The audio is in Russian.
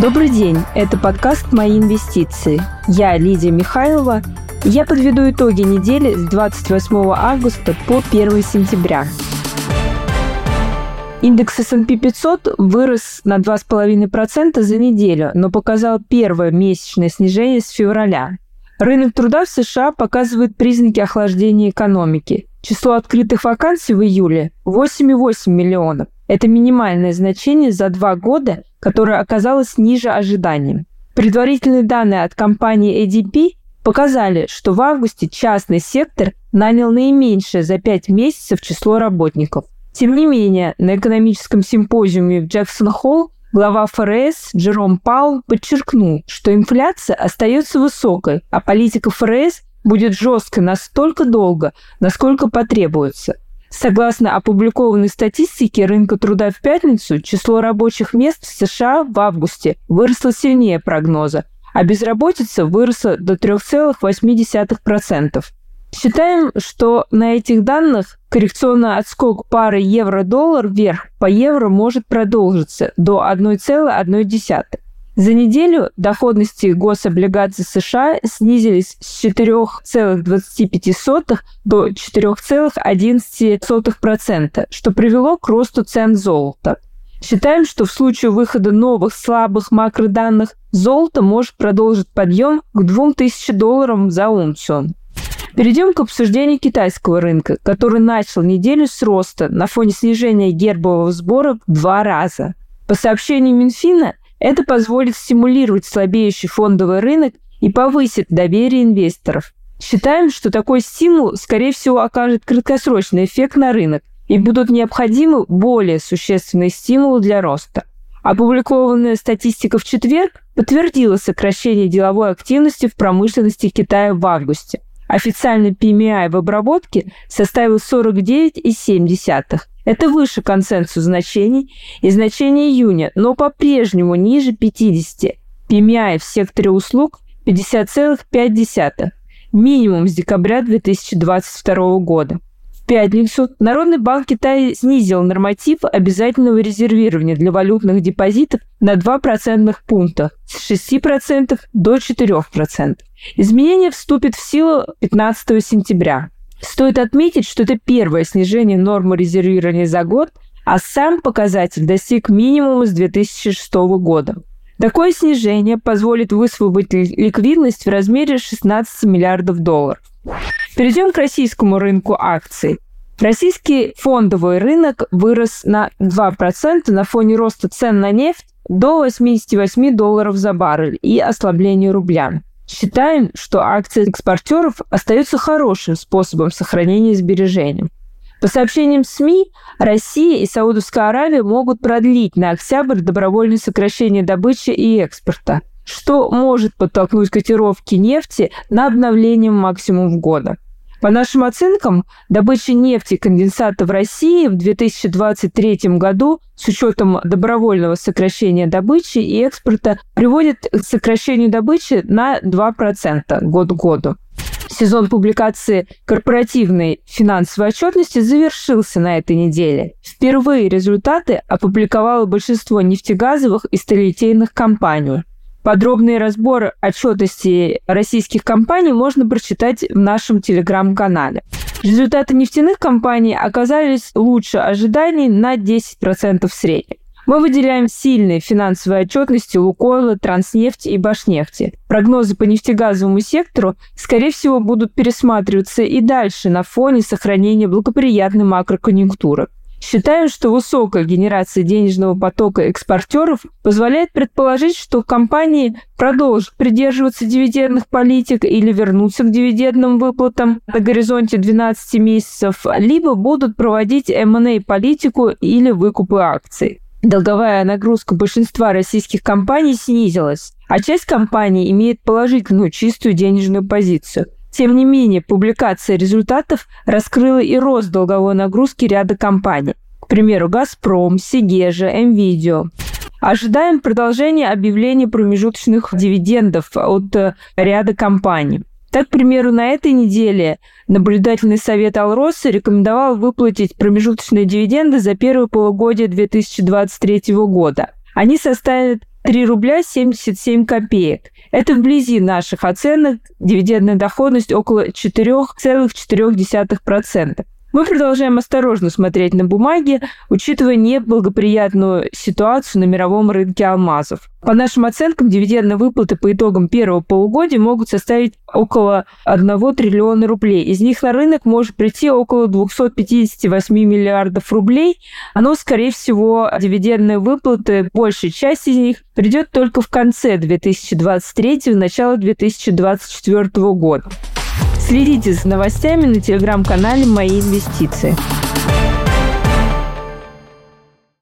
Добрый день, это подкаст «Мои инвестиции». Я Лидия Михайлова, и я подведу итоги недели с 28 августа по 1 сентября. Индекс S&P 500 вырос на 2,5% за неделю, но показал первое месячное снижение с февраля. Рынок труда в США показывает признаки охлаждения экономики. Число открытых вакансий в июле – 8,8 миллионов. Это минимальное значение за два года, которое оказалось ниже ожиданий. Предварительные данные от компании ADP показали, что в августе частный сектор нанял наименьшее за пять месяцев число работников. Тем не менее, на экономическом симпозиуме в Джексон-Холл глава ФРС Джером Паул подчеркнул, что инфляция остается высокой, а политика ФРС будет жесткой настолько долго, насколько потребуется – Согласно опубликованной статистике рынка труда в пятницу, число рабочих мест в США в августе выросло сильнее прогноза, а безработица выросла до 3,8%. Считаем, что на этих данных коррекционный отскок пары евро-доллар вверх по евро может продолжиться до 1,1. За неделю доходности гособлигаций США снизились с 4,25 до 4,11%, что привело к росту цен золота. Считаем, что в случае выхода новых слабых макроданных золото может продолжить подъем к 2000 долларам за унцию. Перейдем к обсуждению китайского рынка, который начал неделю с роста на фоне снижения гербового сбора в два раза. По сообщению Минфина, это позволит стимулировать слабеющий фондовый рынок и повысит доверие инвесторов. Считаем, что такой стимул, скорее всего, окажет краткосрочный эффект на рынок и будут необходимы более существенные стимулы для роста. Опубликованная статистика в четверг подтвердила сокращение деловой активности в промышленности Китая в августе. Официальный PMI в обработке составил 49,7. Это выше консенсус значений и значения июня, но по-прежнему ниже 50. PMI в секторе услуг 50,5. Минимум с декабря 2022 года пятницу Народный банк Китая снизил норматив обязательного резервирования для валютных депозитов на 2 процентных пункта с 6% до 4%. Изменение вступит в силу 15 сентября. Стоит отметить, что это первое снижение нормы резервирования за год, а сам показатель достиг минимума с 2006 года. Такое снижение позволит высвободить ликвидность в размере 16 миллиардов долларов. Перейдем к российскому рынку акций. Российский фондовый рынок вырос на 2% на фоне роста цен на нефть до 88 долларов за баррель и ослабления рубля. Считаем, что акции экспортеров остаются хорошим способом сохранения сбережений. По сообщениям СМИ, Россия и Саудовская Аравия могут продлить на октябрь добровольное сокращение добычи и экспорта, что может подтолкнуть котировки нефти на обновление максимум года. По нашим оценкам, добыча нефти и конденсата в России в 2023 году с учетом добровольного сокращения добычи и экспорта приводит к сокращению добычи на 2% год к году. Сезон публикации корпоративной финансовой отчетности завершился на этой неделе. Впервые результаты опубликовало большинство нефтегазовых и сталелитейных компаний. Подробный разбор отчетности российских компаний можно прочитать в нашем телеграм-канале. Результаты нефтяных компаний оказались лучше ожиданий на 10% в среднем. Мы выделяем сильные финансовые отчетности Лукойла, Транснефти и Башнефти. Прогнозы по нефтегазовому сектору, скорее всего, будут пересматриваться и дальше на фоне сохранения благоприятной макроконъюнктуры. Считаю, что высокая генерация денежного потока экспортеров позволяет предположить, что компании продолжат придерживаться дивидендных политик или вернутся к дивидендным выплатам на горизонте 12 месяцев, либо будут проводить M&A политику или выкупы акций. Долговая нагрузка большинства российских компаний снизилась, а часть компаний имеет положительную чистую денежную позицию – тем не менее, публикация результатов раскрыла и рост долговой нагрузки ряда компаний. К примеру, «Газпром», «Сигежа», «Мвидео». Ожидаем продолжения объявления промежуточных дивидендов от э, ряда компаний. Так, к примеру, на этой неделе наблюдательный совет Алроса рекомендовал выплатить промежуточные дивиденды за первое полугодие 2023 года. Они составят 3 рубля 77 копеек. Это вблизи наших оценок. Дивидендная доходность около 4,4%. Мы продолжаем осторожно смотреть на бумаги, учитывая неблагоприятную ситуацию на мировом рынке алмазов. По нашим оценкам, дивидендные выплаты по итогам первого полугодия могут составить около 1 триллиона рублей. Из них на рынок может прийти около 258 миллиардов рублей. Но, скорее всего, дивидендные выплаты, большая часть из них придет только в конце 2023 и начало 2024 года. Следите за новостями на телеграм-канале «Мои инвестиции».